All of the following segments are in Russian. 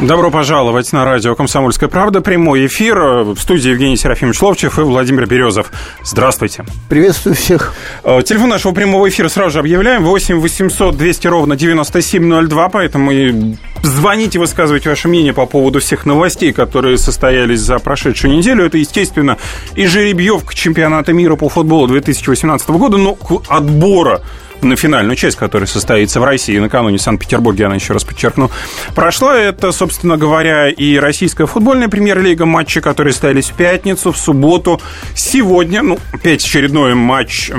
Добро пожаловать на радио «Комсомольская правда». Прямой эфир. В студии Евгений Серафимович Ловчев и Владимир Березов. Здравствуйте. Приветствую всех. Э, телефон нашего прямого эфира сразу же объявляем. 8 800 200 ровно 9702. Поэтому и звоните, высказывайте ваше мнение по поводу всех новостей, которые состоялись за прошедшую неделю. Это, естественно, и жеребьевка чемпионата мира по футболу 2018 года, но отбора на финальную часть, которая состоится в России накануне в Санкт-Петербурге, она еще раз подчеркну, прошла. Это, собственно говоря, и российская футбольная премьер-лига, матчи, которые состоялись в пятницу, в субботу, сегодня, ну, опять очередной матч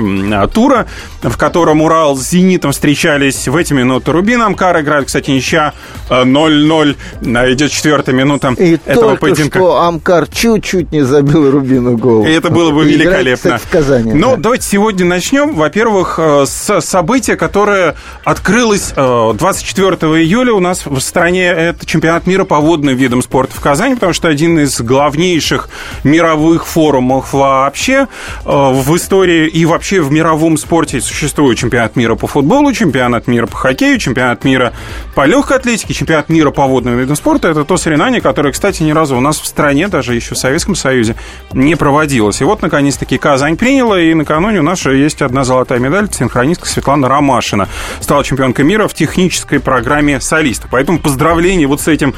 тура, в котором Урал с Зенитом встречались в эти минуты. Рубин Амкар играет, кстати, ничья 0-0, э, идет четвертая минута и этого только поединка. что Амкар чуть-чуть не забил Рубину гол. И это было бы Играет, великолепно. кстати, в Казани. Ну, да. давайте сегодня начнем. Во-первых, э, с события, которое открылось э, 24 июля у нас в стране. Это чемпионат мира по водным видам спорта в Казани, потому что один из главнейших мировых форумов вообще э, в истории и вообще в мировом спорте существует чемпионат мира по футболу, чемпионат мира по хоккею, чемпионат мира по легкой атлетике, чемпионат мира по водным видам спорта. Это то соревнование, которое, кстати, ни разу у нас в стране, даже еще в Советском Союзе, не проводилось. И вот, наконец-таки, Казань приняла, и накануне у нас есть одна золотая медаль. Синхронистка Светлана Ромашина стала чемпионкой мира в технической программе солиста. Поэтому поздравления вот с этим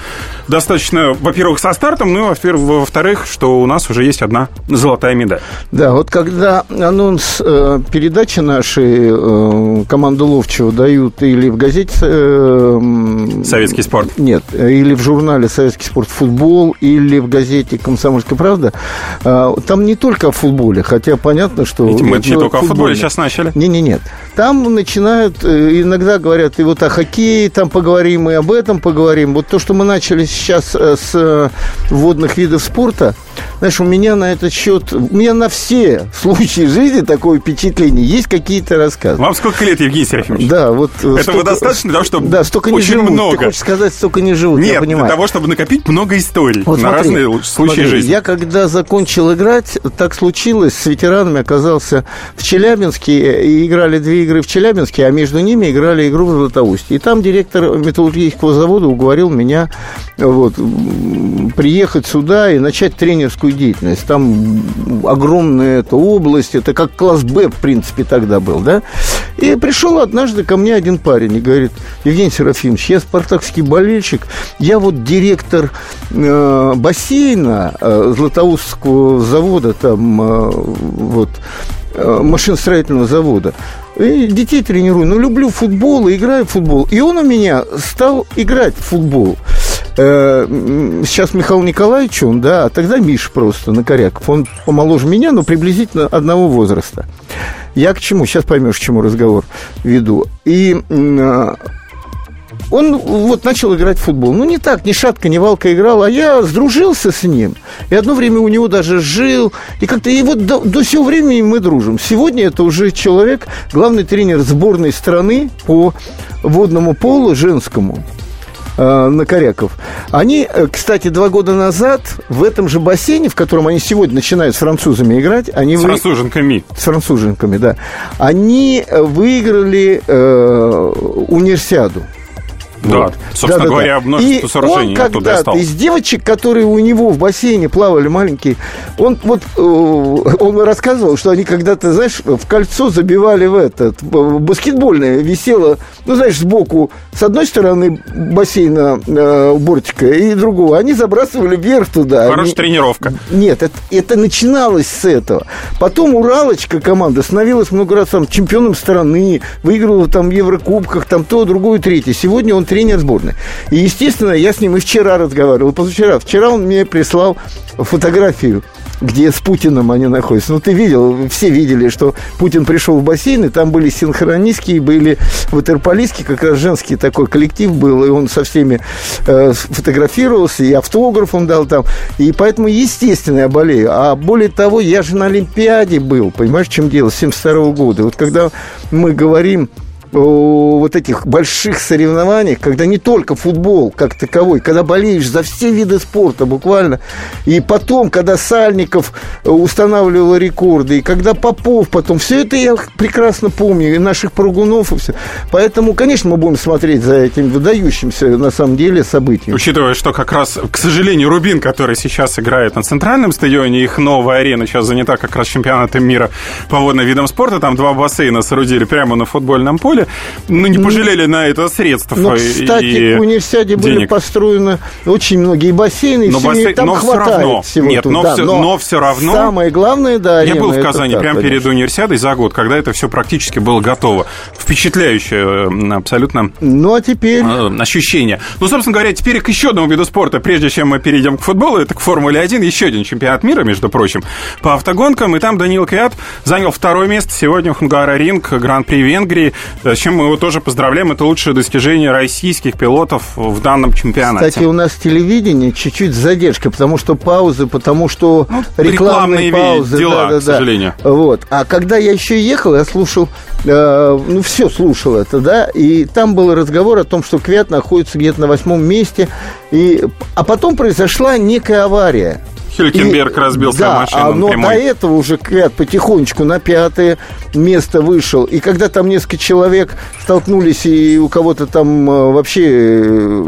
достаточно, во-первых, со стартом, ну и, во-первых, во-вторых, что у нас уже есть одна золотая медаль. Да, вот когда анонс э, передачи нашей э, команды Ловчева дают или в газете... э, Советский спорт. Нет, или в журнале «Советский спорт футбол», или в газете «Комсомольская правда», э, там не только о футболе, хотя понятно, что... Видите, мы не только о футболе сейчас начали. Не, не, нет. Там начинают, э, иногда говорят, и вот о хоккее там поговорим, и об этом поговорим. Вот то, что мы начали сейчас э, с э, водных видов спорта, знаешь, у меня на этот счет, у меня на все случаи жизни такое впечатление. Есть какие-то рассказы. Вам сколько лет, Евгений Серафимович? Да, вот... Этого достаточно для того, чтобы Да, столько не очень живут. много. Ты хочешь сказать, столько не живут, я Нет, для понимаю. того, чтобы накопить много историй Вот на смотри, разные случаи смотри, жизни. Я когда закончил играть, так случилось, с ветеранами оказался в Челябинске, и играли две игры в Челябинске, а между ними играли игру в Златоусте. И там директор металлургического завода уговорил меня вот, приехать сюда и начать тренерскую деятельность. Там огромная эта область, это как класс Б, в принципе, тогда был, да? И пришел однажды ко мне один парень и говорит, Евгений Серафимович, я спартакский болельщик, я вот директор э, бассейна э, Златоустского завода, там э, вот э, машиностроительного завода. И детей тренирую. Ну, люблю футбол и играю в футбол. И он у меня стал играть в футбол. Э, Сейчас Михаил Николаевич, он, да, а тогда Миша просто, Накоряков. Он помоложе меня, но приблизительно одного возраста. Я к чему? Сейчас поймешь, к чему разговор веду. И а, он вот начал играть в футбол. Ну, не так, ни шатка, ни валка играл, а я сдружился с ним. И одно время у него даже жил. И как-то и вот до, до сего времени мы дружим. Сегодня это уже человек, главный тренер сборной страны по водному полу женскому. э, Накоряков. Они, э, кстати, два года назад в этом же бассейне, в котором они сегодня начинают с французами играть, они С вы- француженками. с француженками, да, они э, выиграли э, универсиаду. Да, Вот. собственно Да-да-да. говоря, множество И сооружений он оттуда когда-то из девочек, которые у него в бассейне плавали маленькие, он вот э, он рассказывал, что они когда-то, знаешь, в кольцо забивали в этот баскетбольное висело, ну знаешь, сбоку с одной стороны бассейна э, бортика и другого, они забрасывали вверх туда. Хорошая Они- тренировка. нет, это, это начиналось с этого. Потом Уралочка команда становилась много раз там, чемпионом страны, выигрывала там в Еврокубках, там то, другое, третье. Сегодня он тренер сборной. И, естественно, я с ним и вчера разговаривал, и позавчера. Вчера он мне прислал фотографию где с Путиным они находятся. Ну, ты видел, все видели, что Путин пришел в бассейн, и там были синхронистские, были ватерполистские, как раз женский такой коллектив был, и он со всеми э, фотографировался, и автограф он дал там. И поэтому, естественно, я болею. А более того, я же на Олимпиаде был, понимаешь, чем дело, с 72 года. Вот когда мы говорим вот этих больших соревнованиях, когда не только футбол как таковой, когда болеешь за все виды спорта буквально, и потом, когда Сальников устанавливал рекорды, и когда Попов потом, все это я прекрасно помню, и наших прыгунов, и все. Поэтому, конечно, мы будем смотреть за этим выдающимся, на самом деле, событием. Учитывая, что как раз, к сожалению, Рубин, который сейчас играет на центральном стадионе, их новая арена сейчас занята как раз чемпионатом мира по водным видам спорта, там два бассейна соорудили прямо на футбольном поле, ну, не пожалели на это средств Но, кстати, и в университете денег. были построены очень многие бассейны, но бассейн, там но хватает все равно, всего Нет, но, да, все, но, но все равно... Самое главное, да, Я был в Казани прямо перед универсиадой за год, когда это все практически было готово. Впечатляющее абсолютно ну, а теперь... Э, ощущение. Ну, собственно говоря, теперь к еще одному виду спорта, прежде чем мы перейдем к футболу, это к Формуле 1, еще один чемпионат мира, между прочим, по автогонкам, и там Даниил Квят занял второе место. Сегодня в Хунгара Ринг, Гран-при Венгрии, с чем мы его тоже поздравляем, это лучшее достижение российских пилотов в данном чемпионате. Кстати, у нас телевидение чуть-чуть задержка, потому что паузы, потому что ну, рекламные, рекламные паузы. Дела, да, да, к сожалению. Вот. А когда я еще ехал, я слушал, э, ну, все слушал это, да, и там был разговор о том, что Квят находится где-то на восьмом месте, и, а потом произошла некая авария. Хюлькенберг и, разбил да, свою машину. А, но прямой. до этого уже Квят потихонечку на пятое место вышел. И когда там несколько человек столкнулись, и у кого-то там э, вообще э,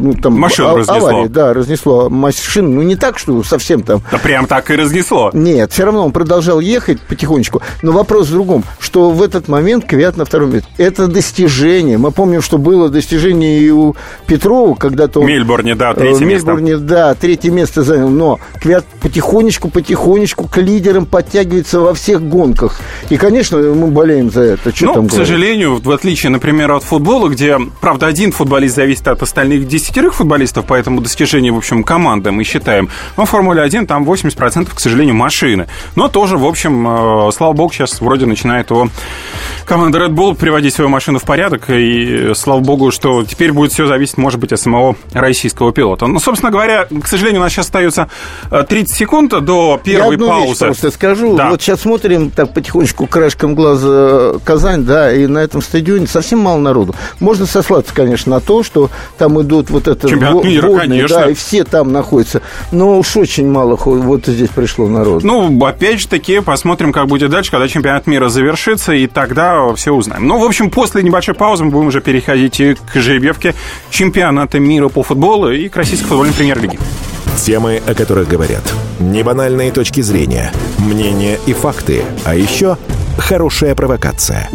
ну, там машину а, разнесло. Авария, да, разнесло машину. Ну, не так, что совсем там. Да прям так и разнесло. Нет, все равно он продолжал ехать потихонечку. Но вопрос в другом, что в этот момент Квят на втором месте. Это достижение. Мы помним, что было достижение и у Петрова, когда-то он... Мельбурне, да, третье место. Мельбурне, да, третье место занял. Но Квят потихонечку-потихонечку к лидерам подтягивается во всех гонках. И, конечно, мы болеем за это. Что ну, там к говорить? сожалению, в отличие, например, от футбола, где, правда, один футболист зависит от остальных десятерых футболистов, поэтому достижение, в общем, команды мы считаем. Но в Формуле 1 там 80%, к сожалению, машины. Но тоже, в общем, э, слава богу, сейчас вроде начинает его команда Red Bull приводить свою машину в порядок. И слава богу, что теперь будет все зависеть, может быть, от самого российского пилота. Но, собственно говоря, к сожалению, у нас сейчас остается 30 секунд до первой Я одну паузы. Вещь просто скажу. Да. Вот сейчас смотрим так потихонечку краешком глаза Казань, да, и на этом стадионе совсем мало народу. Можно сослаться, конечно, на то, что там идут вот это Чемпионат мира, водные, да, и все там находятся. Но уж очень мало вот здесь пришло народу. Ну, опять же таки, посмотрим, как будет дальше, когда чемпионат мира завершится, и тогда все узнаем. Ну, в общем, после небольшой паузы мы будем уже переходить к жеребьевке чемпионата мира по футболу и к российской футбольной премьер-лиге. Темы, о которых говорят. Небанальные точки зрения, мнения и факты. А еще хорошая провокация.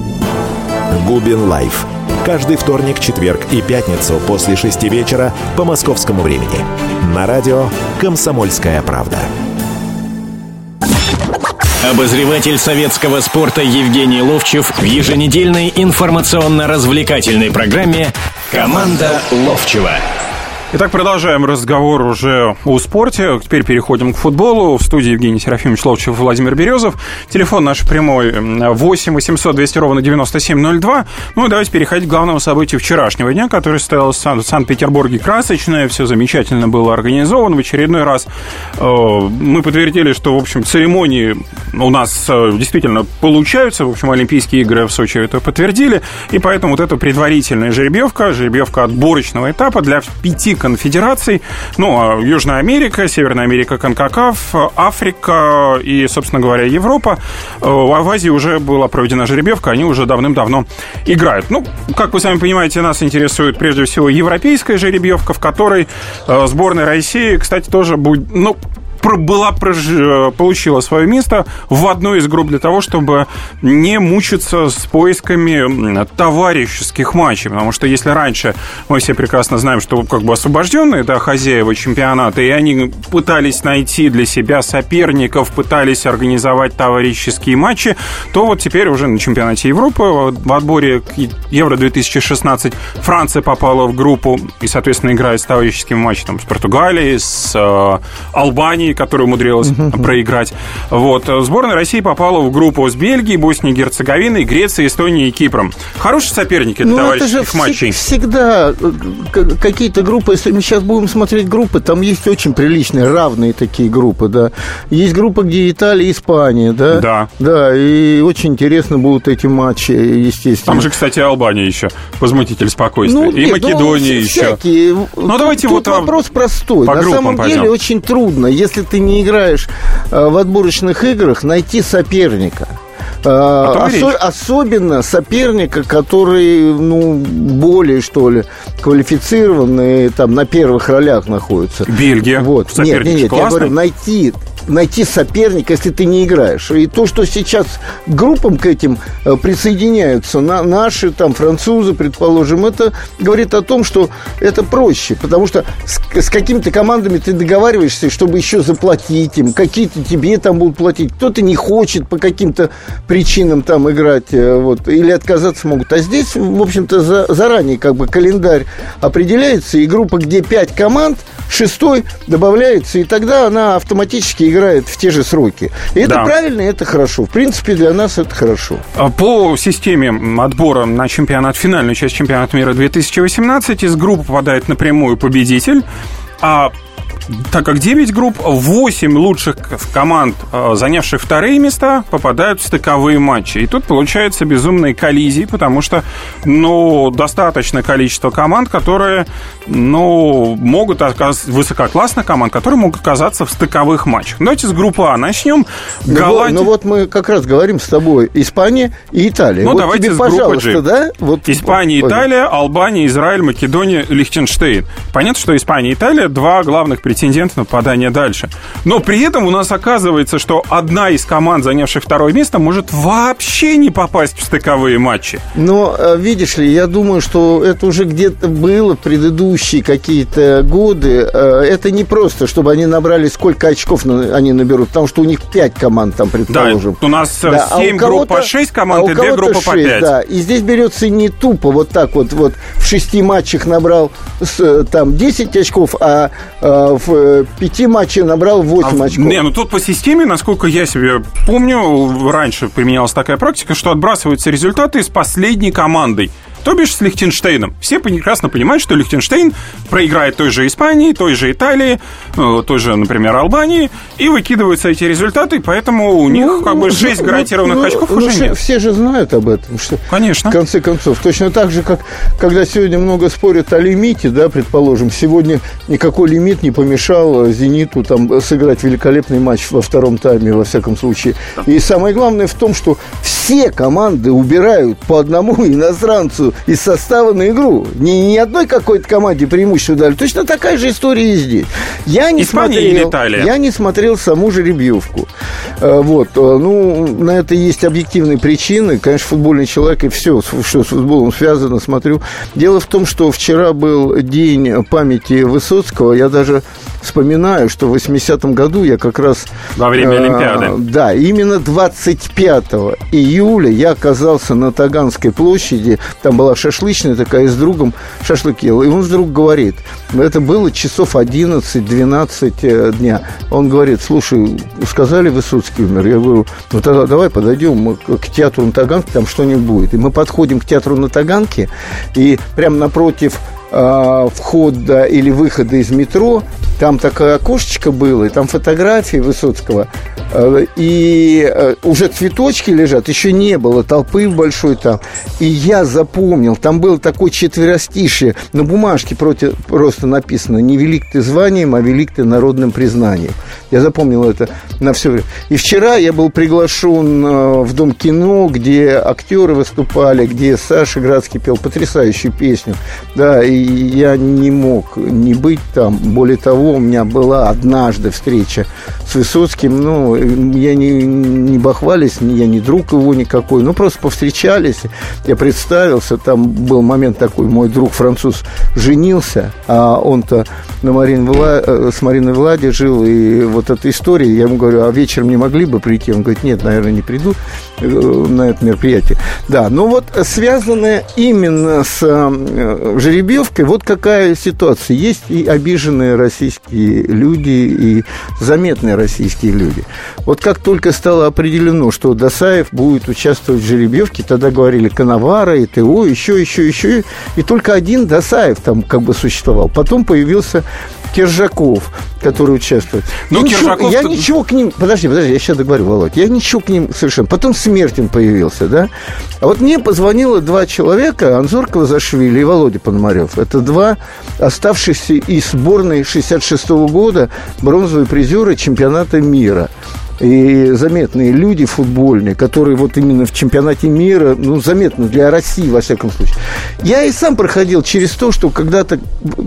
Губин Live. Каждый вторник, четверг и пятницу после шести вечера по московскому времени. На радио «Комсомольская правда». Обозреватель советского спорта Евгений Ловчев в еженедельной информационно-развлекательной программе «Команда Ловчева». Итак, продолжаем разговор уже о спорте. Теперь переходим к футболу. В студии Евгений Серафимович Ловчев, Владимир Березов. Телефон наш прямой 8 800 200 ровно 9702. Ну и давайте переходить к главному событию вчерашнего дня, который состоялся в Санкт-Петербурге красочное. Все замечательно было организовано. В очередной раз э, мы подтвердили, что, в общем, церемонии у нас э, действительно получаются. В общем, Олимпийские игры в Сочи это подтвердили. И поэтому вот эта предварительная жеребьевка, жеребьевка отборочного этапа для пяти конфедераций. Ну, а Южная Америка, Северная Америка, Конкакаф, Африка и, собственно говоря, Европа. Э, в Азии уже была проведена жеребьевка, они уже давным-давно играют. Ну, как вы сами понимаете, нас интересует прежде всего европейская жеребьевка, в которой э, сборная России, кстати, тоже будет, ну, была, э, получила свое место в одной из групп для того, чтобы не мучиться с поисками товарищеских матчей. Потому что если раньше мы все прекрасно знаем, что как бы освобожденные да, хозяева чемпионата, и они пытались найти для себя соперников, пытались организовать товарищеские матчи, то вот теперь уже на чемпионате Европы в отборе к Евро-2016 Франция попала в группу и, соответственно, играет с товарищескими матчами там, с Португалией, с э, Албанией, Италии, которая умудрилась проиграть. Вот. Сборная России попала в группу с Бельгией, Боснией, Герцеговиной, Грецией, Эстонией и Кипром. Хорошие соперники для Ну, это товарищеских же матчей. вс- всегда э, какие-то группы, если мы сейчас будем смотреть группы, там есть очень приличные, равные такие группы, да. Есть группа, где Италия, Испания, да. Да. Да, и очень интересно будут эти матчи, естественно. Там же, кстати, Албания еще, возмутитель спокойствия. и нет, ну, Македония вс- еще. всякие. Ну, давайте тут вот, вопрос простой. по На группам самом пойдем. деле очень трудно, если ты не играешь э, в отборочных играх, найти соперника. Э, осо- особенно соперника, который, ну, более, что ли, квалифицированный, там, на первых ролях находится. Бельгия. Вот. Нет, Соперник нет, нет, я классный. говорю, найти найти соперника, если ты не играешь. И то, что сейчас группам к этим э, присоединяются на, наши, там, французы, предположим, это говорит о том, что это проще, потому что с, с какими-то командами ты договариваешься, чтобы еще заплатить им, какие-то тебе там будут платить, кто-то не хочет по каким-то причинам там играть, э, вот, или отказаться могут. А здесь, в общем-то, за- заранее как бы календарь определяется, и группа, где пять команд, шестой добавляется, и тогда она автоматически играет в те же сроки. И это Да. правильно, и это хорошо. В принципе, для нас это хорошо. А По системе отбора на чемпионат, финальную часть чемпионата мира 2018 из группы попадает напрямую победитель, а так как 9 групп, 8 лучших команд, э, занявших вторые места, попадают в стыковые матчи. И тут получается безумные коллизии, потому что, ну, достаточное количество команд, которые, ну, могут оказаться, высококлассных команд, которые могут оказаться в стыковых матчах. Давайте с группы А начнем. Ну, Голландия. вот, ну вот мы как раз говорим с тобой Испания и Италия. Ну, вот давайте тебе, с группы пожалуйста, G. да? Вот, Испания, Италия, Албания, Израиль, Македония, Лихтенштейн. Понятно, что Испания и Италия два главных претендента на попадание дальше. Но при этом у нас оказывается, что одна из команд, занявших второе место, может вообще не попасть в стыковые матчи. Но, э, видишь ли, я думаю, что это уже где-то было в предыдущие какие-то годы. Э, Это не просто, чтобы они набрали, сколько очков они наберут, потому что у них пять команд там, Да, предположим. у нас Да, а у 7 групп по кого-то- 6 а команд у и 2 кого-то группы по шесть, 5. Да, и здесь берется не тупо вот так вот, вот в шести матчах набрал э, там 10 очков, а в э, пяти матчах набрал 8 А, очков. Не, ну тут по системе, насколько я себе помню, раньше применялась такая практика, что отбрасываются результаты с последней командой. То бишь с Лихтенштейном. Все прекрасно понимают, что Лихтенштейн проиграет той же Испании, той же Италии, э, той же, например, Албании, и выкидываются эти результаты, поэтому у них как бы 6 ну, гарантированных ну, очков ну, уже все, нет. все же знают об этом. Что, Конечно. В конце концов, точно так же, как когда сегодня много спорят о лимите, да, предположим, сегодня никакой лимит не помешал «Зениту» там сыграть великолепный матч во втором тайме, во всяком случае. И самое главное в том, что все команды убирают по одному иностранцу из состава на игру. Ни, ни одной какой-то команде преимущество дали. Точно такая же история и здесь. Я не Испания смотрел, Италия? Я не смотрел саму жеребьевку. Э, Вот. э, Ну, на это есть объективные причины. Конечно, футбольный человек и все, что с футболом связано, смотрю. Дело в том, что вчера был день памяти Высоцкого. Я даже вспоминаю, что в 80-м году я как раз... Во время э, Олимпиады. Да, именно 25 июля я оказался на Таганской площади. Там была шашлычная такая, с другом шашлык ел. И он вдруг говорит, это было часов 11-12 э, дня. Он говорит, слушай, сказали Высоцкий умер. Я говорю, ну тогда давай подойдем мы к театру на Таганке, там что-нибудь будет. И мы подходим к театру на Таганке, и прямо напротив а, входа или выхода из метро, там такое окошечко было, и там фотографии Высоцкого, э, и э, уже цветочки лежат, еще не было толпы большой там. И я запомнил, там было такое четверостишее, на бумажке против, просто написано «Не велик ты званием, а велик ты народным признанием». Я запомнил это на все время. И вчера я был приглашен э, в Дом кино, где актеры выступали, где Саша Градский пел потрясающую песню. Да, и я не мог не быть там. Более того, у меня была однажды встреча с Высоцким. Ну, я не, не бахвались, я не друг его никакой, ну, просто повстречались, я представился, там был момент такой, мой друг француз женился, а он-то на Марин Вла... Э, с Мариной Влади жил, и вот эта история, я ему говорю, а вечером не могли бы прийти? Он говорит, нет, наверное, не приду э, на это мероприятие. Да, ну вот связанное именно с э, жеребьевкой, вот какая ситуация. Есть и обиженные российские люди, и заметные российские люди. Вот как только стало определено, что Досаев будет участвовать в жеребьевке, тогда говорили Коновара, и ТО, еще, еще, еще, и только один Досаев там как бы существовал. Потом появился Киржаков, который участвует. Ну, я Киржаков... Ничего, я ничего к ним... Подожди, подожди, я сейчас договорю, Володь. Я ничего к ним совершенно... Потом Смертин появился, да? А вот мне позвонило два человека, Анзор Квазашвили и Володя Пономарев. Это два оставшихся из сборной 66 -го года бронзовые призеры чемпионата мира и заметные люди футбольные, которые вот именно в чемпионате мира, ну, заметно для России, во всяком случае. Я и сам проходил через то, что когда-то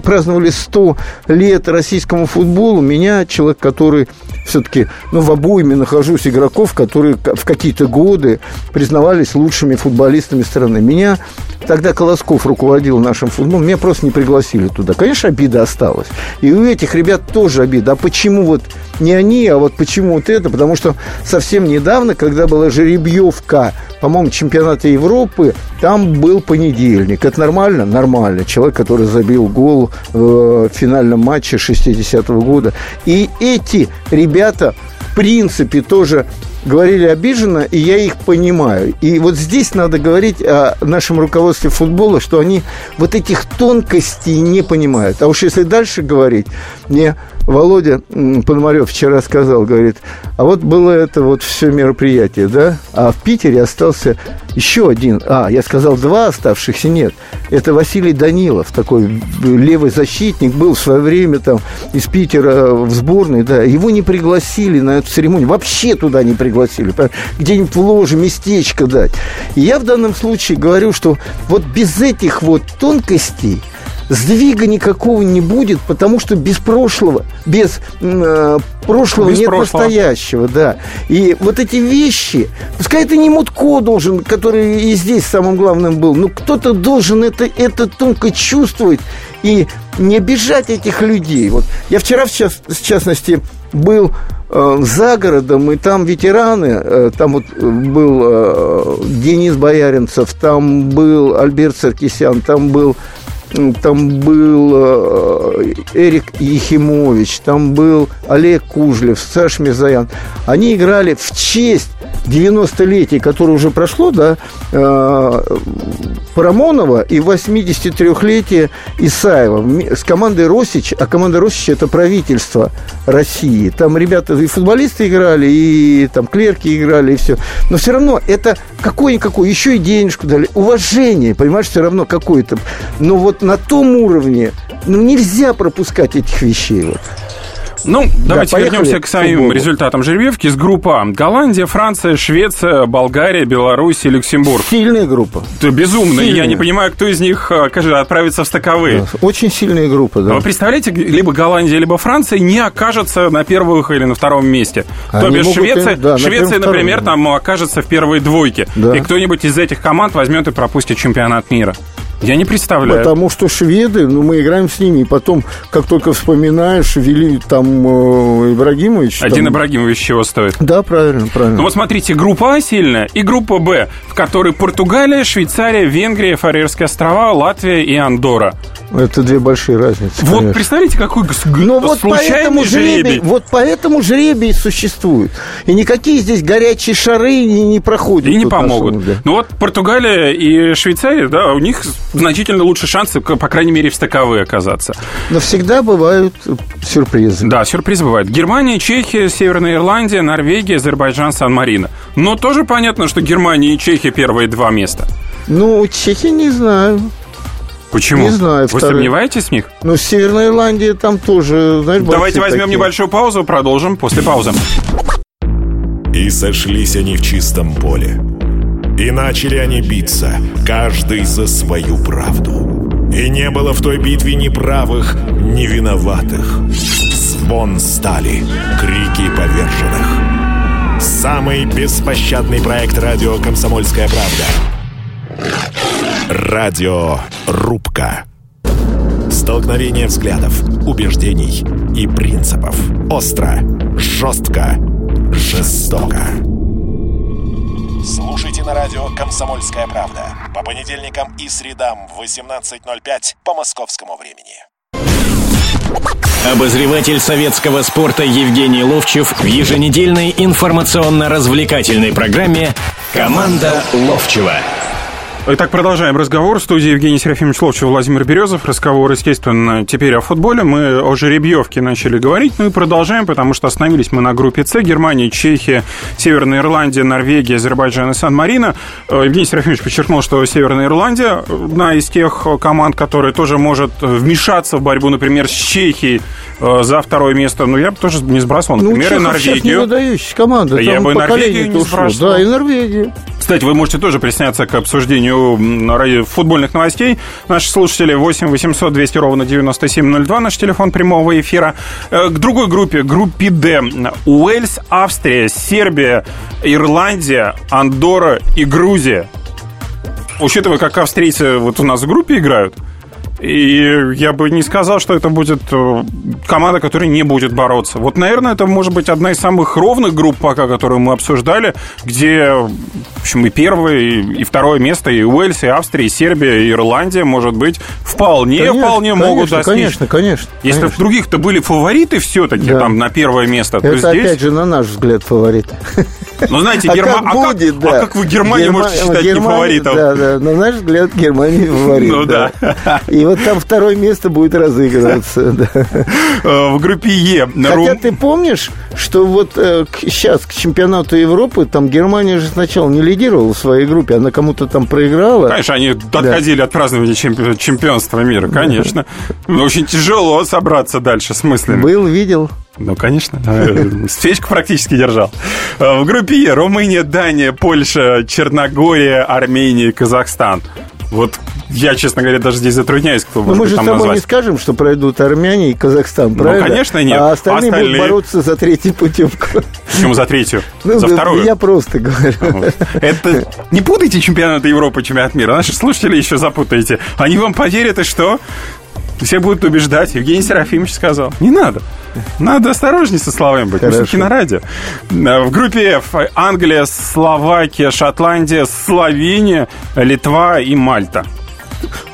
праздновали 100 лет российскому футболу, меня, человек, который все-таки, ну, в обоими нахожусь игроков, которые в какие-то годы признавались лучшими футболистами страны. Меня тогда Колосков руководил нашим футболом, меня просто не пригласили туда. Конечно, обида осталась. И у этих ребят тоже обида. А почему вот не они, а вот почему вот это? Потому что совсем недавно, когда была жеребьевка, по-моему, чемпионата Европы, там был понедельник. Это нормально? Нормально. Человек, который забил гол в финальном матче 60-го года. И эти ребята, в принципе, тоже говорили обиженно, и я их понимаю. И вот здесь надо говорить о нашем руководстве футбола, что они вот этих тонкостей не понимают. А уж если дальше говорить, мне Володя Пономарев вчера сказал, говорит, а вот было это вот все мероприятие, да, а в Питере остался еще один, а, я сказал два оставшихся, нет, это Василий Данилов, такой левый защитник, был в свое время там из Питера в сборной, да, его не пригласили на эту церемонию, вообще туда не пригласили, где-нибудь в ложе местечко дать. И я в данном случае говорю, что вот без этих вот тонкостей – сдвига никакого не будет, потому что без прошлого, без э, прошлого без нет прошлого. настоящего, да. И вот эти вещи, пускай это не Мутко должен, который и здесь самым главным был, но кто-то должен это, это тонко чувствовать и не обижать этих людей. Вот я вчера, в, част, в частности, был э, за городом, и там ветераны, э, там вот был э, Денис Бояринцев, там был Альберт Саркисян, там был там был э, Эрик Ехимович, там был Олег Кужлев, Саш Мирзаян. Они играли в честь 90-летия, которое уже прошло, да, э, Парамонова и 83-летие Исаева с командой Росич, а команда Росич – это правительство России. Там ребята и футболисты играли, и там клерки играли, и все. Но все равно это какое-никакое, еще и денежку дали. Уважение, понимаешь, все равно какое-то. Но вот на том уровне, ну, нельзя пропускать этих вещей. Вот. Ну, давайте да, вернемся к самим результатам жеребьевки. С группа Голландия, Франция, Швеция, Болгария, Беларусь и Люксембург. Сильная группа. Это безумно. Сильная. Я не понимаю, кто из них а, отправится в стаковые. Да, очень сильная группа, да. Вы представляете, либо Голландия, либо Франция не окажется на первых или на втором месте. Они То бишь Швеция, да, Швеция на например, втором, там окажется в первой двойке. Да. И кто-нибудь из этих команд возьмет и пропустит чемпионат мира. Я не представляю. Потому что шведы, ну, мы играем с ними, и потом, как только вспоминаешь, вели там э, Ибрагимович. Один там... Ибрагимович чего стоит? Да, правильно, правильно. Ну, вот смотрите, группа А сильная и группа Б, в которой Португалия, Швейцария, Венгрия, Фарерские острова, Латвия и Андора. Это две большие разницы. Вот конечно. представляете, какой Но вот поэтому жребий. жребий. Вот поэтому жребий существует. И никакие здесь горячие шары не, не проходят. И не помогут. Ну вот Португалия и Швейцария, да, у них значительно лучше шансы, по крайней мере, в стыковые оказаться. Но всегда бывают сюрпризы. Да, сюрпризы бывают. Германия, Чехия, Северная Ирландия, Норвегия, Азербайджан, Сан-Марино. Но тоже понятно, что Германия и Чехия первые два места. Ну, Чехия не знаю. Почему? Не знаю. Вы вторые. сомневаетесь в них? Ну, Северная Ирландия там тоже, знаешь, Давайте возьмем такие. небольшую паузу, продолжим после паузы. И сошлись они в чистом поле. И начали они биться, каждый за свою правду. И не было в той битве ни правых, ни виноватых. Звон стали, крики поверженных. Самый беспощадный проект радио «Комсомольская правда». Радио «Рубка». Столкновение взглядов, убеждений и принципов. Остро, жестко, жестоко. Слушайте на радио «Комсомольская правда» по понедельникам и средам в 18.05 по московскому времени. Обозреватель советского спорта Евгений Ловчев в еженедельной информационно-развлекательной программе «Команда Ловчева». Итак, продолжаем разговор. В студии Евгений Серафимович Ловчев, Владимир Березов. Разговор, естественно, теперь о футболе. Мы о жеребьевке начали говорить, ну и продолжаем, потому что остановились мы на группе С. Германия, Чехия, Северная Ирландия, Норвегия, Азербайджан и Сан-Марино. Э, Евгений Серафимович подчеркнул, что Северная Ирландия одна из тех команд, которая тоже может вмешаться в борьбу, например, с Чехией э, за второе место. Но я бы тоже не сбрасывал, например, ну, и Норвегию. не команда. Да я бы Норвегию не сбрасывал. Да, и Норвегию. Кстати, вы можете тоже присоединяться к обсуждению футбольных новостей. Наши слушатели 8 800 200 ровно 9702, наш телефон прямого эфира. К другой группе, группе Д. Уэльс, Австрия, Сербия, Ирландия, Андора и Грузия. Учитывая, как австрийцы вот у нас в группе играют, и я бы не сказал, что это будет э, команда, которая не будет бороться. Вот, наверное, это может быть одна из самых ровных групп пока, которую мы обсуждали, где, общем, и первое, и второе место, и Уэльс, и Австрия, и Сербия, и Ирландия, может быть, вполне, конечно, вполне конечно, могут достичь. Конечно, конечно. Если конечно. в других-то были фавориты все-таки Да. там на первое место, то Это, здесь... опять же, на наш взгляд, фаворит. Ну, знаете, А Герма- как а, как, будет, а да. как вы Германию Герма- можете считать не Германия- фаворитом? Да, да, на наш взгляд, Германия фаворит. Ну да. И вот там второе место будет разыгрываться. да. Э, В группе Е. Хотя ты помнишь, что вот сейчас к чемпионату Европы там Германия же сначала не лидировала в своей группе, она кому-то там проиграла. Конечно, они отходили от празднования чемпи- чемпионства мира, конечно. Но очень тяжело собраться дальше с мыслями. Был, видел. Ну, конечно. Э, Свечку практически держал. Э, В группе Е Румыния, Дания, Польша, Черногория, Армения и Казахстан. Вот я, честно говоря, даже здесь затрудняюсь, кто Но может мы же там тобой не назвать. скажем, что пройдут Армяне и Казахстан, правильно? конечно, нет. А остальные, Остальные- будут бороться за третью путевку. Почему за третью? Ну, за да, вторую? Я просто говорю. Это не путайте чемпионат Европы чемпионат мира. Наши слушатели еще запутаете. Они вам поверят, и что? Все будут убеждать. Евгений Серафимович сказал. Не надо. Надо осторожнее со словами быть. Мы Хорошо. все-таки на радио. Э, В группе F Англия, Словакия, Шотландия, Словения, Литва и Мальта.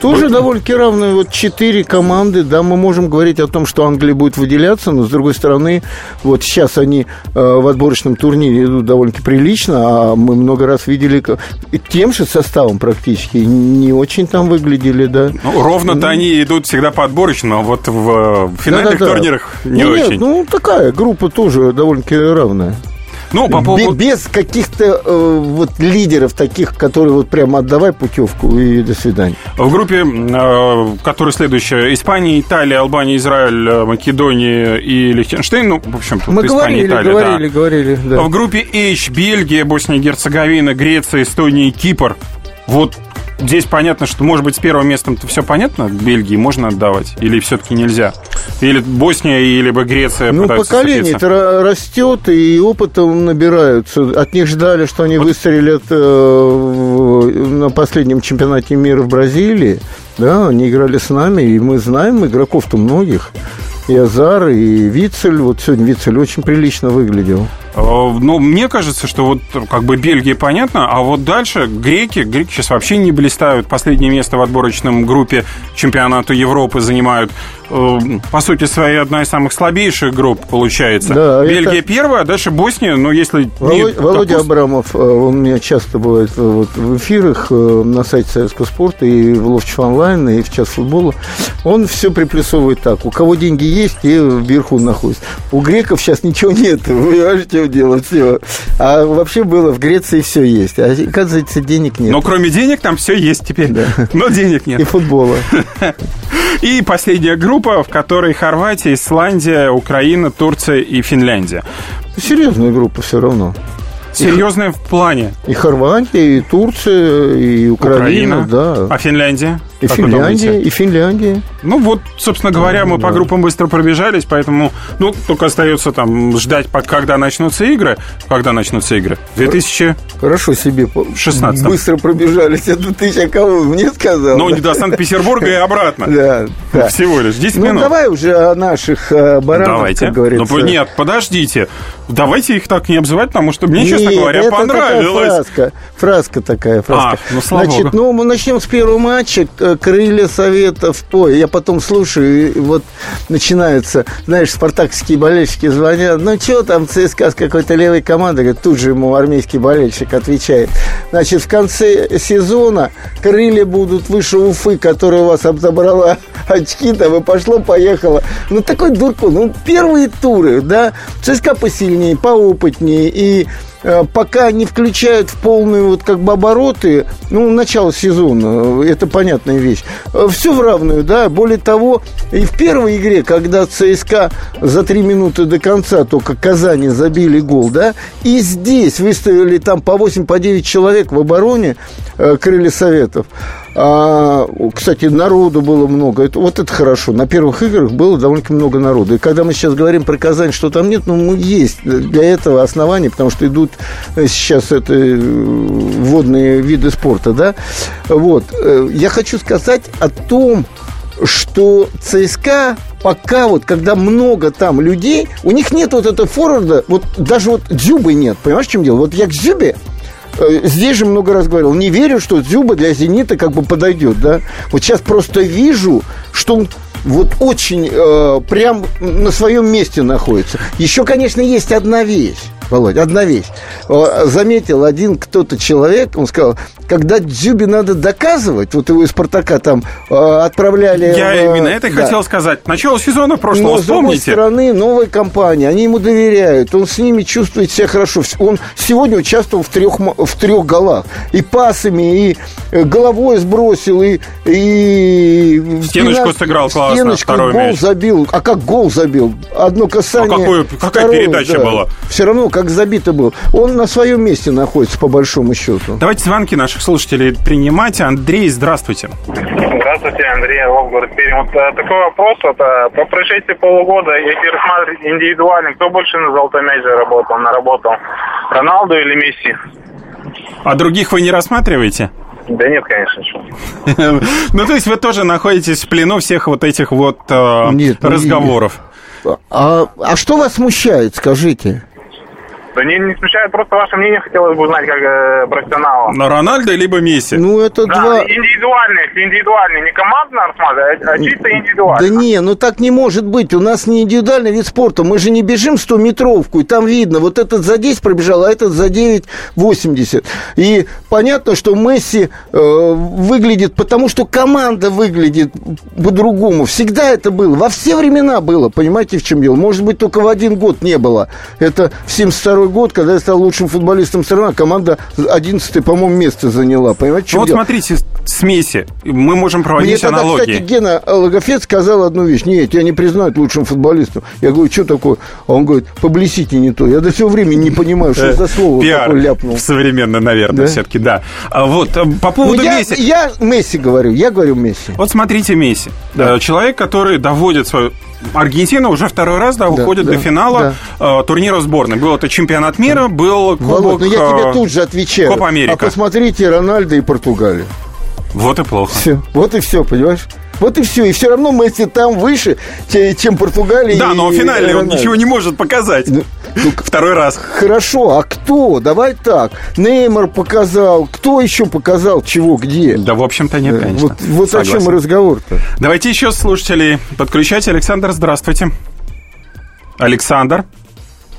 Тоже довольно-таки равные вот четыре команды. Да, мы можем говорить о том, что Англия будет выделяться, но, с другой стороны, вот сейчас они э, в отборочном турнире идут довольно-таки прилично, а мы много раз видели тем же составом практически. Не очень там выглядели, да. Ну, ровно-то они идут всегда по отборочным, а вот в э, финальных Да-да-да. турнирах не Ну, нет, очень. ну, такая группа тоже довольно-таки равная. Ну, по поводу... Без каких-то э, вот лидеров таких, которые вот прямо отдавай путевку и до свидания. В группе, э, которая следующая, Испания, Италия, Албания, Израиль, э, Македония и Лихтенштейн. Ну, в общем, тут Мы Испания, говорили, Италия, говорили, да. говорили, да. В группе H Бельгия, Босния и Герцеговина, Греция, Эстония и Кипр. Вот здесь понятно, что, может быть, с первым местом-то все понятно, Бельгии можно отдавать, или все-таки нельзя? Или Босния, или бы Греция Ну, поколение это растет, и опытом набираются. От них ждали, что они выстрелят э, в- на последнем чемпионате мира в Бразилии. Да, они играли с нами, и мы знаем игроков-то многих. И Азар, и Вицель. Вот сегодня Вицель очень прилично выглядел. Э, Ну, мне кажется, что вот как бы Бельгия понятно, а вот дальше греки, греки сейчас вообще не блистают. Последнее место в отборочном группе чемпионата Европы занимают. Э, По сути, своей одна из самых слабейших групп получается. Да, Бельгия это- первая, а дальше Босния, но если... Володя, нет Володя допустим- Абрамов, э, он у меня часто бывает э, вот в эфирах на сайте Советского спорта и в Ловчев онлайн, и в час футбола. Он все приплюсовывает так. У кого деньги есть, те вверху находятся. У греков сейчас ничего нет. Вы понимаете, чем дело? Все. А вообще было в Греции все есть. А оказывается, денег нет. Но кроме денег там все есть теперь. Но денег И нет. футбола. И последняя группа, в которой Хорватия, Исландия, Украина, Турция и Финляндия. Серьезная группа все равно. Серьезная в плане. И Хорватия, и Турция, и Украина, Украина. да. А Финляндия? И Как думаете? и Финляндия. Ну вот, собственно говоря, мы по группам быстро пробежались, поэтому, ну, только остается там ждать, когда начнутся игры. Когда начнутся игры? 2000... Хорошо себе по- 16-м. быстро пробежались. Это ты сейчас кого мне сказал? Ну, да? не до Санкт-Петербурга и обратно. Да, да. Всего лишь 10 Ну, минут. давай уже о наших э, баранах, Давайте. как говорится. Ну, нет, подождите. Давайте их так не обзывать, потому что мне, честно говоря, понравилось. Такая фраска, фраска такая, фраска. А, ну, слава Значит, богу. ну, мы начнем с первого матча. Крылья Советов. Ой, я потом слушаю, и вот начинается, знаешь, спартаковские болельщики звонят. Ну, что там ЦСКА с какой-то левой командой? Говорит, тут же ему армейский болельщик отвечает. Значит, в конце сезона крылья будут выше Уфы, которая у вас отобрала очки там и пошло-поехало. Ну, такой дурку. Ну, первые туры, да, ЦСКА посильнее, поопытнее, и пока не включают в полную вот как бы обороты, ну, начало сезона, э, это понятная вещь. Все в равную, да, более того, и в первой игре, когда ЦСКА за три минуты до конца только Казани забили гол, да, и здесь выставили там по 8, по 9 человек в обороне э, крылья Советов. А, кстати, народу было много. Это, вот это хорошо. На первых играх было довольно-таки много народу. И когда мы сейчас говорим про Казань, что там нет, ну, ну, есть для этого основания, потому что идут э, сейчас это э, водные виды спорта, да. Вот. Э, Я хочу сказать о том, что ЦСКА пока вот, когда много там людей, у них нет вот этого форварда, вот даже вот Дзюбы нет, понимаешь, в чем дело? Вот я к Дзюбе Здесь же много раз говорил, не верю, что Дзюба для «Зенита» как бы подойдет, да. Вот сейчас просто вижу, что он вот очень э, прям на своем месте находится. Еще, конечно, есть одна вещь. Володь, одна вещь. Э, Заметил один кто-то человек, он сказал, когда Дзюбе надо доказывать, вот его из «Спартака» там э, отправляли... Я в, именно это и да. хотел сказать. Начало сезона прошлого, Но, с другой стороны, новая компания, они ему доверяют, он с ними чувствует себя хорошо. Он сегодня участвовал в трех, в трех голах. И пасами, и э, головой сбросил, и... и Стеночку пенал- сыграл классно, стеночку, второй гол мяч. забил. А как гол забил? Одно касание... А какое- какая второе, передача да. была? Все равно, как забито был. Он на своем месте находится, по большому счету. Давайте звонки наших слушателей принимать. Андрей, здравствуйте. Здравствуйте, Андрей Орлов, город Пермь. Вот э, такой вопрос. Вот, э, по прошествии полугода, если рассматривать индивидуально, кто больше на золотой мяч заработал, наработал? Роналду или Месси? А других вы не рассматриваете? Да нет, конечно. Ну, то есть вы тоже находитесь в плену всех вот этих вот э, Нет, ну, разговоров. А, а что вас смущает, скажите? Да не, не смущает, просто ваше мнение хотелось бы узнать как э, профессионала. На Рональдо либо Месси? Ну, это Да, два... индивидуально, если индивидуально, не командно рассматривать, а, а чисто индивидуально. Да не, ну так не может быть. У нас не индивидуальный вид спорта. Мы же не бежим 100-метровку, и там видно, вот этот за 10 пробежал, а этот за 9,80. И понятно, что Месси э, выглядит, потому что команда выглядит по-другому. Всегда это было. Во все времена было. Понимаете, в чем дело? Может быть, только в один год не было. Это в 72 год, когда я стал лучшим футболистом страны, а команда 11 по-моему, место заняла. Понимаете, в чем Ну, вот дело? смотрите, с- с Месси мы можем Мне проводить тогда, аналогии. кстати, Гена Логофет сказал одну вещь. Нет, тебя не признают лучшим футболистом. Я говорю, что такое? А он говорит, поблесите не то. Я до сего времени не понимаю, что за слово Э, Пиар такое ляпнул. современно, наверное, Да? все-таки, да. А вот э, по Ну, поводу я, Месси. я Месси говорю, я говорю Месси. Вот смотрите Месси. Да. Э, Человек, который доводит свою... Аргентина уже второй раз да, Да, уходит да, до финала э, турнира сборной. Был это чемпионат мира, был кубок... Володь, ну я тебе э, тут же отвечаю. Копа Америка. А посмотрите Рональдо и Португалию. Вот и плохо. Все. Вот и все, понимаешь? Вот и все. И все равно Месси там выше, чем Португалия. Да, но в финале он ничего не может показать. Ну, ну, Второй раз. Хорошо, а кто? Давай так. Неймар показал. Кто еще показал чего, где? Да, в общем-то, нет, конечно. Вот, вот о чем Согласен. разговор-то. Давайте еще слушателей подключать. Александр, здравствуйте. Александр,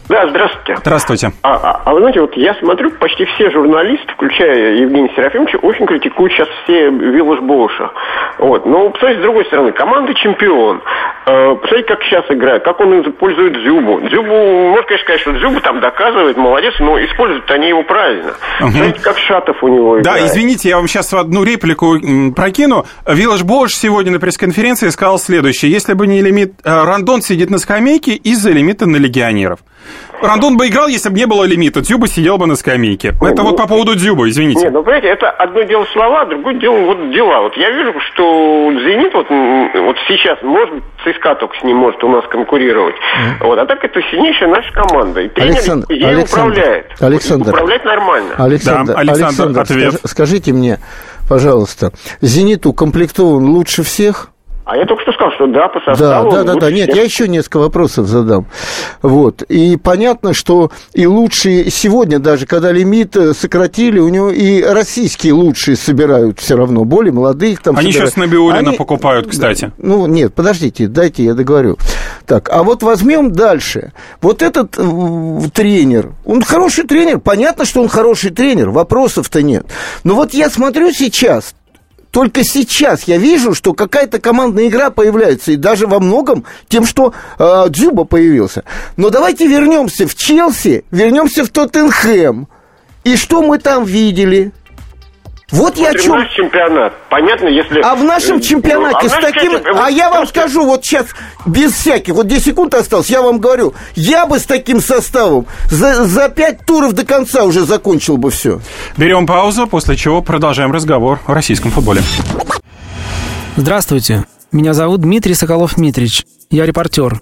Да, здравствуйте. здравствуйте. А, а- а вы знаете, вот я смотрю, почти все журналисты, включая Евгения Серафимовича, очень критикуют сейчас все Виллаж Боуша. Вот. Но, посмотрите, с другой стороны, команда чемпион. Э, посмотрите, как сейчас играет, как он использует Дзюбу. Дзюбу, можно, конечно, сказать, что Дзюбу там доказывает, молодец, но используют они его правильно. Посмотрите, как Шатов у него Да, играет. извините, я вам сейчас одну реплику прокину. Виллаж Бош сегодня на пресс-конференции сказал следующее. Если бы не лимит... э, Рандон сидит на скамейке из-за лимита на легионеров. Рандон бы играл, если бы не было лимита. Дзюба сидел бы на скамейке. Это ну, вот по поводу Дзюба, извините. Нет, ну, понимаете, это одно дело слова, другое дело вот дела. Вот я вижу, что «Зенит» вот, вот сейчас, может быть, ЦСКА только с ним может у нас конкурировать. Вот, а так это сильнейшая наша команда. И тренер Александр, ей Александр, управляет. Александр. Управлять нормально. Александр, Да, Александр, Александр, ответ. скаж- скажите мне, пожалуйста, «Зенит» укомплектован лучше всех? А я только что сказал, что да, по Да, составу... да, да, лучше да. Нет, всех. я еще несколько вопросов задам. Вот. И понятно, что и лучшие сегодня, даже когда лимит э, сократили, у него и российские лучшие собирают все равно, более молодых там Они собирают. сейчас Набиуллина Они- покупают, кстати. Ну, нет, подождите, дайте я договорю. Так, а вот возьмем дальше. Вот этот э, тренер, он хороший тренер, понятно, что он хороший тренер, вопросов-то нет. Но вот я смотрю сейчас, только сейчас я вижу, что какая-то командная игра появляется, и даже во многом тем, что э, Дзюба появился. Но давайте вернемся в Челси, вернемся в Тоттенхэм. И что мы там видели? Вот я о Смотрим чем... наш чемпионат. Понятно, если... А в нашем э, чемпионате ну, а в с таким... чемпионате- А я вам скажу, вот сейчас, без всяких, вот 10 секунд осталось, я вам говорю, я бы с таким составом за, за 5 туров до конца уже закончил бы все. Берем паузу, после чего продолжаем разговор о российском футболе. Здравствуйте, меня зовут Дмитрий Соколов-Митрич, я репортер.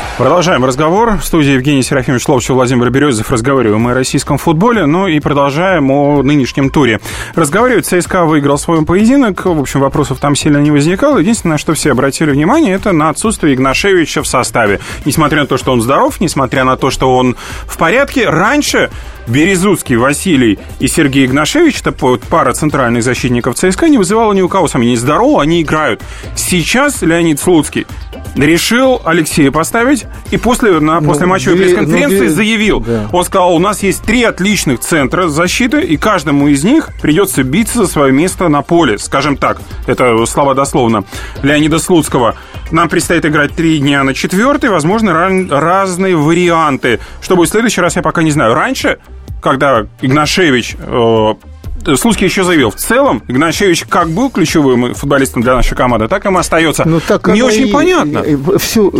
Продолжаем разговор. В студии Евгений Серафимович Ловчев, Владимир Березов. Разговариваем о российском футболе, ну и продолжаем о нынешнем туре. Разговаривать, ЦСКА выиграл свой поединок. В общем, вопросов там сильно не возникало. Единственное, что все обратили внимание, это на отсутствие Игнашевича в составе. Несмотря на то, что он здоров, несмотря на то, что он в порядке, раньше Березуцкий, Василий и Сергей Игнашевич, это пара центральных защитников ЦСКА, не вызывала ни у кого сомнений. Здорово, они играют. Сейчас Леонид Слуцкий решил Алексея поставить и после, на Ну, после матчевой две- пресс-конференции ну, заявил. да. Он сказал, у нас есть три отличных центра защиты, и каждому из них придется биться за свое место на поле. Скажем так, это слова дословно Леонида Слуцкого. Нам предстоит играть три дня на четвертый, возможно, ран- разные варианты. Что будет в следующий раз, я пока не знаю. Раньше, когда Игнашевич э, Слуцкий еще заявил, в целом Игнашевич как был ключевым футболистом для нашей команды, так им остается. Ну, так не очень и- понятно. и- и- Все,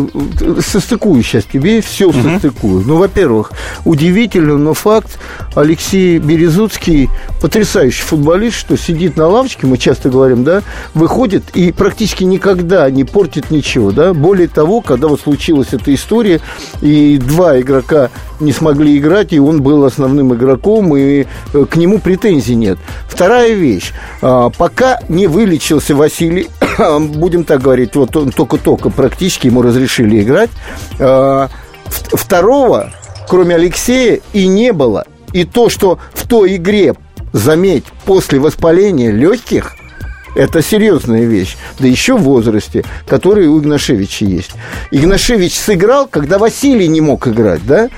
состыкую сейчас тебе, все состыкую. Ну, во-первых, удивительно, но факт, Алексей Березуцкий, потрясающий футболист, что сидит на лавочке, мы часто говорим, да, выходит и практически никогда не портит ничего, да. Более того, когда вот случилась эта история, и два игрока не смогли играть, и он был основным игроком, и э, к нему претензий нет. Вторая вещь. А, Пока не вылечился Василий, будем так говорить, вот он только-только практически ему разрешили играть, а, второго, кроме Алексея, и не было. И то, что в той игре, заметь, после воспаления легких, это серьезная вещь. Да еще в возрасте, который у Игнашевича есть. Игнашевич сыграл, когда Василий не мог играть, да?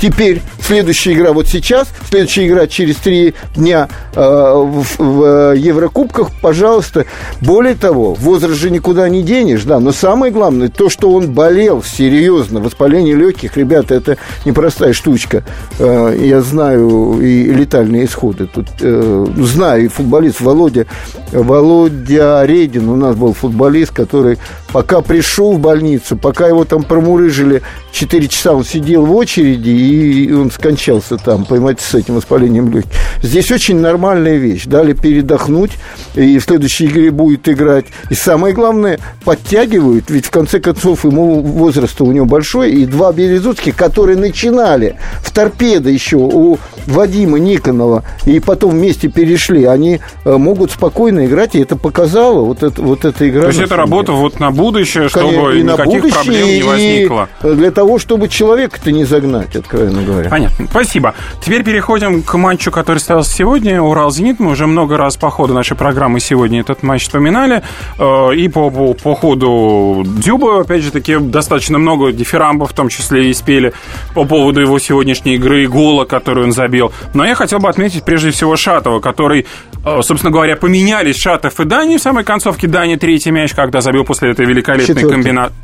Теперь следующая игра вот сейчас, следующая игра через три дня э, в, в Еврокубках, пожалуйста. Более того, возраст же никуда не денешь, да, но самое главное, то, что он болел серьезно, воспаление легких, ребята, это непростая штучка. Э, я знаю и летальные исходы. Тут э, знаю и футболист Володя, Володя Редин у нас был футболист, который пока пришел в больницу, пока его там промурыжили 4 часа, он сидел в очереди, и он скончался там, понимаете, с этим воспалением легких. Здесь очень нормальная вещь. Дали передохнуть, и в следующей игре будет играть. И самое главное, подтягивают, ведь в конце концов ему возраст у него большой, и два березутских, которые начинали в торпедо еще у Вадима Никонова, и потом вместе перешли, они э, могут спокойно играть, и это показало, вот, это, вот эта игра... То есть это работа вот на будущее, чтобы и на никаких будущее, проблем не возникло. для того, чтобы человека-то не загнать, откровенно говоря. Понятно. Спасибо. Теперь переходим к матчу, который состоялся сегодня. Урал-Зенит. Мы уже много раз по ходу нашей программы сегодня этот матч вспоминали. Э, И по, по, по ходу Дюба, опять же таки, достаточно много дифирамбов, в том числе и спели по поводу его сегодняшней игры и гола, который он забил. Но я хотел бы отметить прежде всего Шатова, который, э, собственно говоря, поменялись Шатов и Дани в самой концовке. Дани третий мяч, когда забил после этой великолепной комбинации.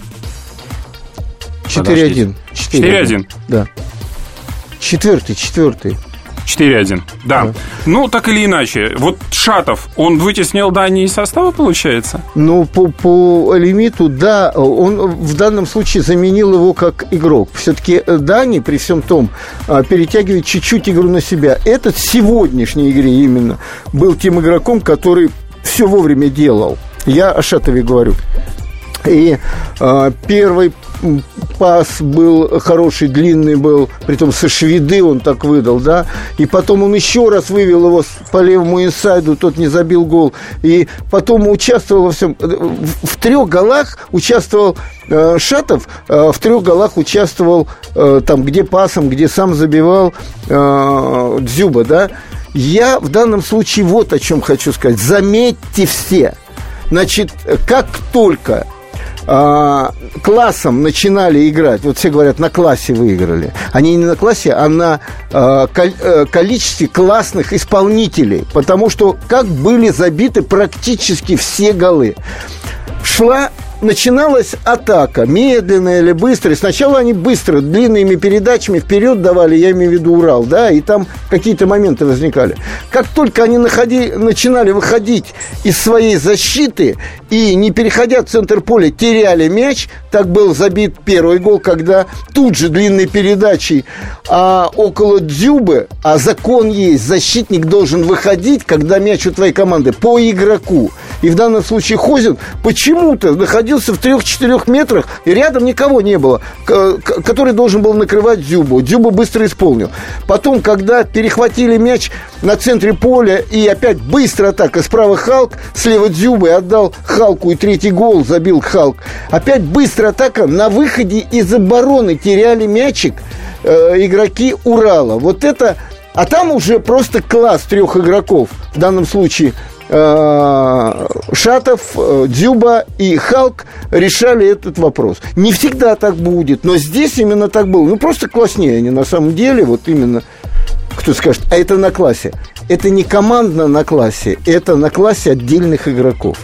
4-1. 4-1. Да. Четвертый, четвертый. 4-1, да. Ну, так или иначе, вот Шатов, он вытеснил Дани из состава, получается? Ну, по, по лимиту, да, он в данном случае заменил его как игрок. Все-таки Дани, при всем том, а, перетягивает чуть-чуть игру на себя. Этот в сегодняшней игре именно был тем игроком, который все вовремя делал. Я о Шатове говорю. И э, первый пас был хороший, длинный был, притом со шведы он так выдал, да. И потом он еще раз вывел его по левому инсайду, тот не забил гол. И потом участвовал во всем. В трех голах участвовал э, Шатов, э, в трех голах участвовал э, там, где пасом, где сам забивал э, Дзюба, да. Я в данном случае вот о чем хочу сказать. Заметьте все, Значит, как только а, классом начинали играть, вот все говорят, на классе выиграли. Они не на классе, а на а, э, количестве классных исполнителей. Потому что как были забиты практически все голы. Шла начиналась атака, медленная или быстрая. Сначала они быстро, длинными передачами вперед давали, я имею в виду Урал, да, и там какие-то моменты возникали. Как только они находи, начинали выходить из своей защиты и, не переходя в центр поля, теряли мяч, так был забит первый гол, когда тут же длинной передачей а около Дзюбы, а закон есть, защитник должен выходить, когда мяч у твоей команды, по игроку. И в данном случае Хозин почему-то находился в 3-4 метрах, и рядом никого не было, который должен был накрывать Дзюбу. Дзюба быстро исполнил. Потом, когда перехватили мяч на центре поля, и опять быстро атака, справа Халк, слева Дзюба, и отдал Халку, и третий гол забил Халк. Опять быстрая атака, на выходе из обороны теряли мячик э, игроки Урала. Вот это... А там уже просто класс трех игроков. В данном случае Шатов, э, Дзюба и Халк решали этот вопрос. Не всегда так будет, но здесь именно так было. Ну, просто класснее они на самом деле, вот именно, кто скажет, а это на классе. Это не командно на классе, это на классе отдельных игроков.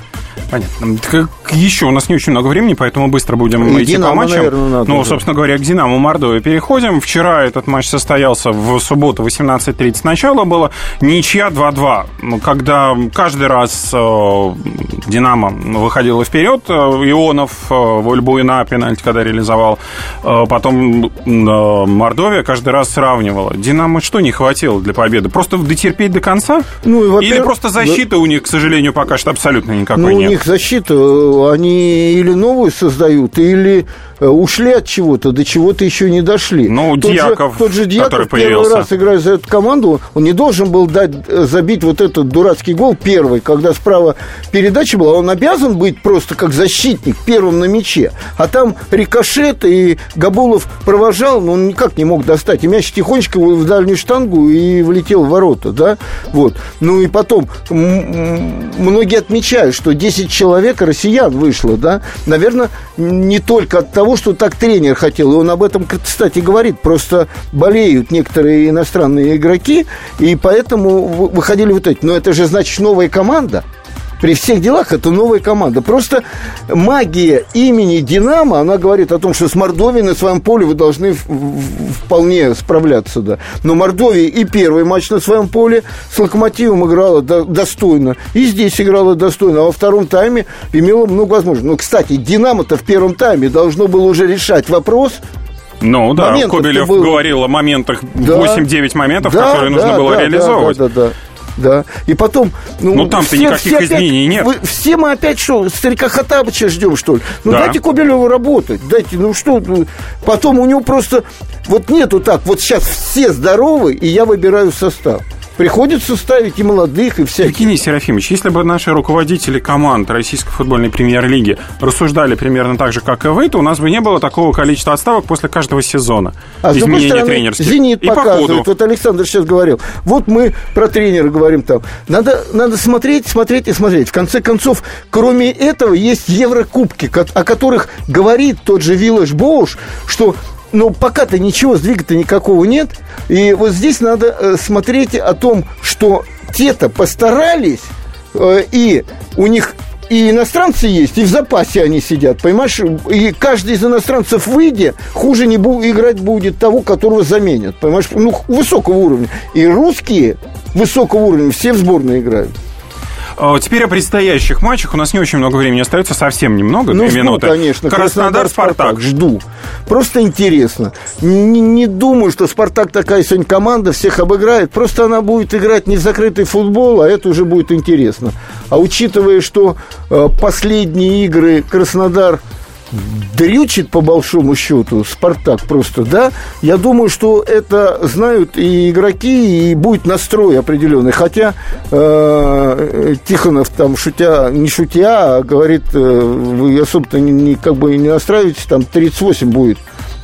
Понятно. Так, еще у нас не очень много времени, поэтому быстро будем И идти «Динамо», по матчам. наверное, надо ну, уже. собственно говоря, к «Динамо» Мордовия переходим. Вчера этот матч состоялся в субботу 18.30 начало было. Ничья 2-2. Ну, Когда каждый раз э, «Динамо» выходила вперед, э, Ионов э, Вольбуина пенальти, когда реализовал. Э, потом э, Мордовия каждый раз сравнивала. «Динамо» что не хватило для победы? Просто дотерпеть до конца? Ну, Или просто защиты у них, к сожалению, пока что абсолютно никакой Ну, нет? Них защита, они или новую создают, или ушли от чего-то, до чего-то еще не дошли. Ну, тот Дьяков, же, тот же Дьяков который первый появился. раз играя за эту команду, он не должен был дать, э, забить вот этот дурацкий гол первый, когда справа передача была, он обязан быть просто как защитник первым на мяче. А там рикошет, и Габулов провожал, но он никак не мог достать. И мяч тихонечко в дальнюю штангу и влетел в ворота, да? Вот. Ну и потом, многие отмечают, что 10 человек россиян вышло, да? Наверное, не только от того, что так тренер хотел, и он об этом, кстати, говорит, просто болеют некоторые иностранные игроки, и поэтому вы- выходили вот эти. Но это же значит новая команда. При всех делах это новая команда. Просто магия имени Динамо, она говорит о том, что с Мордовией на своем поле вы должны вполне справляться, да. Но Мордовия и первый матч на своем поле с Локомотивом играла до- достойно, и здесь играла достойно, а во втором тайме имела много возможностей. Ну, кстати, Динамо-то в первом тайме должно было уже решать вопрос, Ну да, Кобелев было. говорил о моментах, Да. 8-9 моментов, Да, которые нужно да, было да, реализовывать. Да, да, да. Да. И потом... Ну, там-то никаких опять- изменений нет. вы- все мы опять что, старика Хатабыча ждем, что ли? Ну, Да. дайте Кобелеву работать. Дайте, ну что... ну, Потом у него просто... Вот нету так, вот сейчас все здоровы, и я выбираю состав. Приходится ставить и молодых, и всяких. Евгений Серафимович, если бы наши руководители команд Российской футбольной премьер-лиги рассуждали примерно так же, как и вы, то у нас бы не было такого количества отставок после каждого сезона. А с другой стороны, тренерских. «Зенит» И по показывает, вот Александр сейчас говорил, вот мы про тренера говорим там. Надо, надо смотреть, смотреть и смотреть. В конце концов, кроме этого, есть Еврокубки, о которых говорит тот же Виллаж Боуш, что ну, пока-то ничего, сдвига-то никакого нет. И вот здесь надо э, смотреть о том, что те-то постарались, э, и у них и иностранцы есть, и в запасе они сидят, понимаешь? И каждый из иностранцев, выйдя, хуже не бу- играть будет того, которого заменят, понимаешь? Ну, высокого уровня. И русские высокого уровня все в сборной играют. А, Теперь о предстоящих матчах. У нас не очень много времени остается, совсем немного, Ну, две жду, минуты. конечно. Краснодар, Спартак. Жду. Просто интересно. Не, не думаю, что Спартак такая сегодня команда, всех обыграет. Просто она будет играть не в закрытый футбол, а это уже будет интересно. А учитывая, что э, последние игры Краснодар дрючит по большому счету Спартак просто, да, я думаю, что это знают и игроки, и будет настрой определенный. Хотя э, Тихонов там шутя, не шутя, а говорит, э, вы особо-то не, не- как бы не настраиваетесь, там 38 будет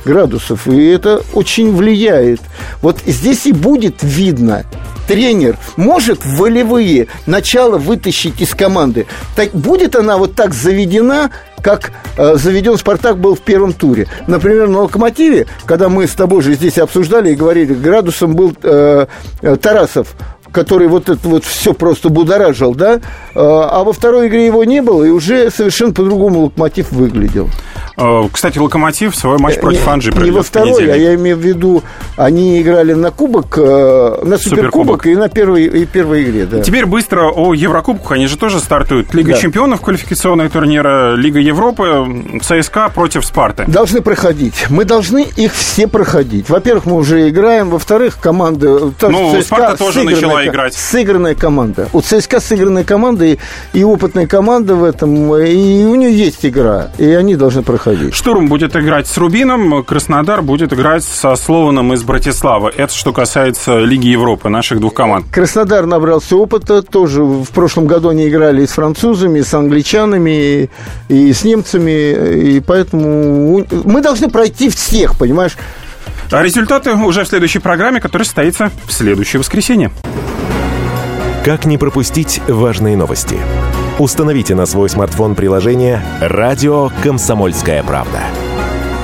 градусов, и это очень влияет. Вот здесь и будет видно, тренер может волевые начало вытащить из команды. Так, будет она вот так заведена, как э, заведен Спартак был в первом туре. Например, на Локомотиве, когда мы с тобой же здесь обсуждали и говорили, градусом был э, э, Тарасов, который вот это вот все просто будоражил, да, Э, а во второй игре его не было, и уже совершенно по-другому Локомотив выглядел. Э, Кстати, Локомотив свой матч против Анжи не, проведет во второй, а понедельник. я имею в виду, они играли на кубок, э, на суперкубок, Суперкубок. и на первой, и первой игре, да. Теперь быстро о Еврокубках. Они же тоже стартуют. Лига Да. чемпионов, квалификационные турниры, Лига Европы, ЦСКА против Спарты. Должны проходить. Мы должны их все проходить. Во-первых, мы уже играем. Во-вторых, команда... же Ну, «Спарта» тоже начала ко- играть. Сыгранная команда. У ЦСКА сыгранная команда и, и опытная команда в этом. И у нее есть игра. И они должны проходить. Штурм будет играть с Рубином, Краснодар будет играть со Слованом из Братиславы. Это что касается Лиги Европы, наших двух команд. Краснодар набрался опыта. Тоже в прошлом году они играли и с французами, и с англичанами, и, и с немцами. И поэтому мы должны пройти всех, понимаешь? А результаты уже в следующей программе, которая состоится в следующее воскресенье. Как не пропустить важные новости? Установите на свой смартфон приложение «Радио Комсомольская правда».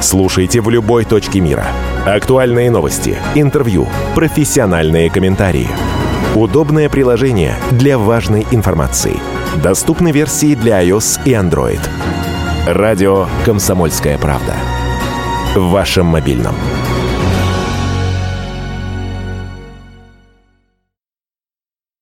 Слушайте в любой точке мира. Актуальные новости, интервью, профессиональные комментарии. Удобное приложение для важной информации. Доступны версии для iOS и Android. «Радио Комсомольская правда». В вашем мобильном.